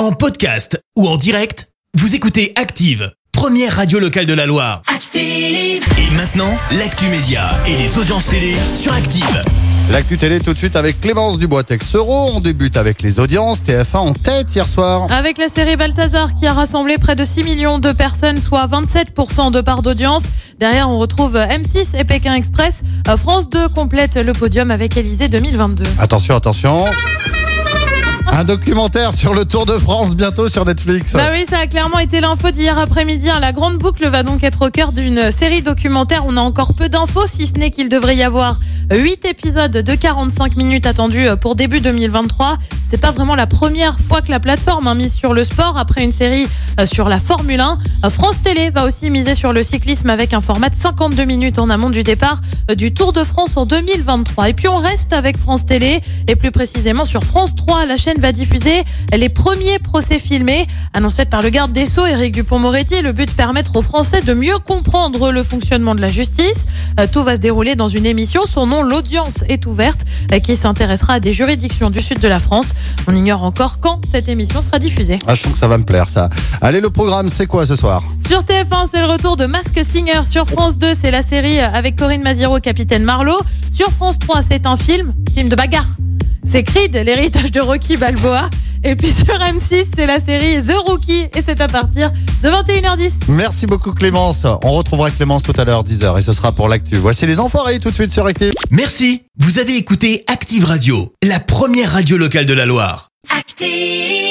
En podcast ou en direct, vous écoutez Active, première radio locale de la Loire. Active. Et maintenant, l'actu média et les audiences télé sur Active. L'actu télé tout de suite avec Clémence Dubois-Texero. On débute avec les audiences. TF1 en tête hier soir. Avec la série Balthazar qui a rassemblé près de 6 millions de personnes, soit 27% de part d'audience. Derrière, on retrouve M6 et Pékin Express. Euh, France 2 complète le podium avec Élysée 2022. Attention, attention. Un documentaire sur le Tour de France bientôt sur Netflix. Bah oui, ça a clairement été l'info d'hier après-midi. hein. La grande boucle va donc être au cœur d'une série documentaire. On a encore peu d'infos, si ce n'est qu'il devrait y avoir 8 épisodes de 45 minutes attendus pour début 2023. C'est pas vraiment la première fois que la plateforme a mise sur le sport après une série euh, sur la Formule 1. Euh, France Télé va aussi miser sur le cyclisme avec un format de 52 minutes en amont du départ euh, du Tour de France en 2023. Et puis on reste avec France Télé et plus précisément sur France 3. La chaîne va diffuser les premiers procès filmés annoncés par le garde des Sceaux, Éric Dupont-Moretti. Le but permettre aux Français de mieux comprendre le fonctionnement de la justice. Euh, Tout va se dérouler dans une émission. Son nom, l'audience est ouverte, euh, qui s'intéressera à des juridictions du sud de la France. On ignore encore quand cette émission sera diffusée. Ah, je sens que ça va me plaire ça. Allez, le programme, c'est quoi ce soir? Sur TF1, c'est le retour de Mask Singer. Sur France 2, c'est la série avec Corinne Maziero, Capitaine Marlowe. Sur France 3, c'est un film, film de bagarre. C'est Creed, l'héritage de Rocky Balboa. Et puis sur M6, c'est la série The Rookie et c'est à partir de 21h10. Merci beaucoup Clémence. On retrouvera Clémence tout à l'heure 10h et ce sera pour l'actu. Voici les enfoirés tout de suite sur Active. Merci, vous avez écouté Active Radio, la première radio locale de la Loire. Active.